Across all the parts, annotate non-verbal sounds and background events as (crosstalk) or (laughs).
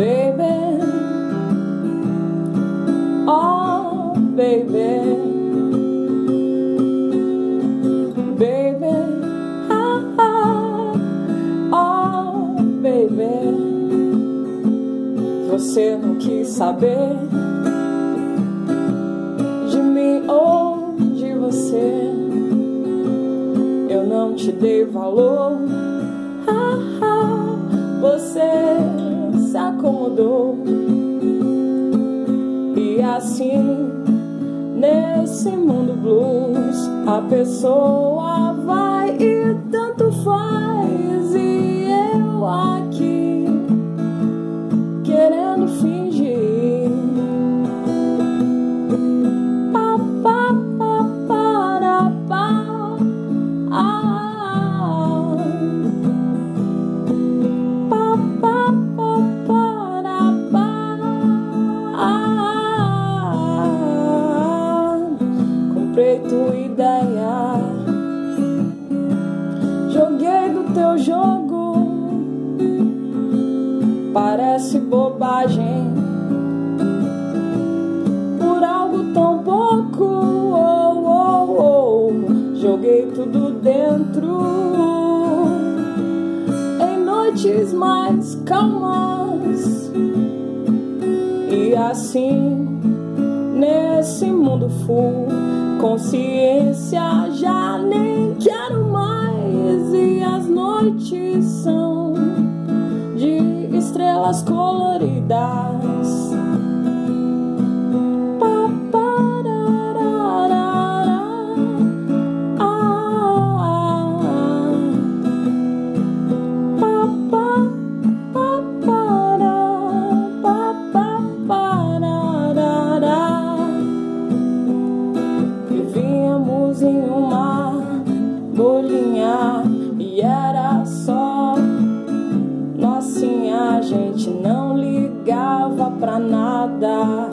baby. Oh, baby. Baby. Ah, (laughs) ah. Oh, baby. Você não quis saber de mim ou de você. Eu não te dei valor. Ah, (laughs) ah. Você se acomodou. E assim, nesse mundo blues, a pessoa vai e tanto faz. E eu aqui, querendo fingir. Tua ideia. Joguei do teu jogo. Parece bobagem. Por algo tão pouco. Oh, oh, oh. Joguei tudo dentro em noites mais calmas. E assim, nesse mundo full, consciência já nem quero mais. E as noites são de estrelas coloridas. Em uma bolinha e era só nocinha. A gente não ligava pra nada.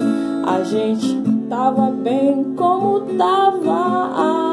A gente tava bem como tava.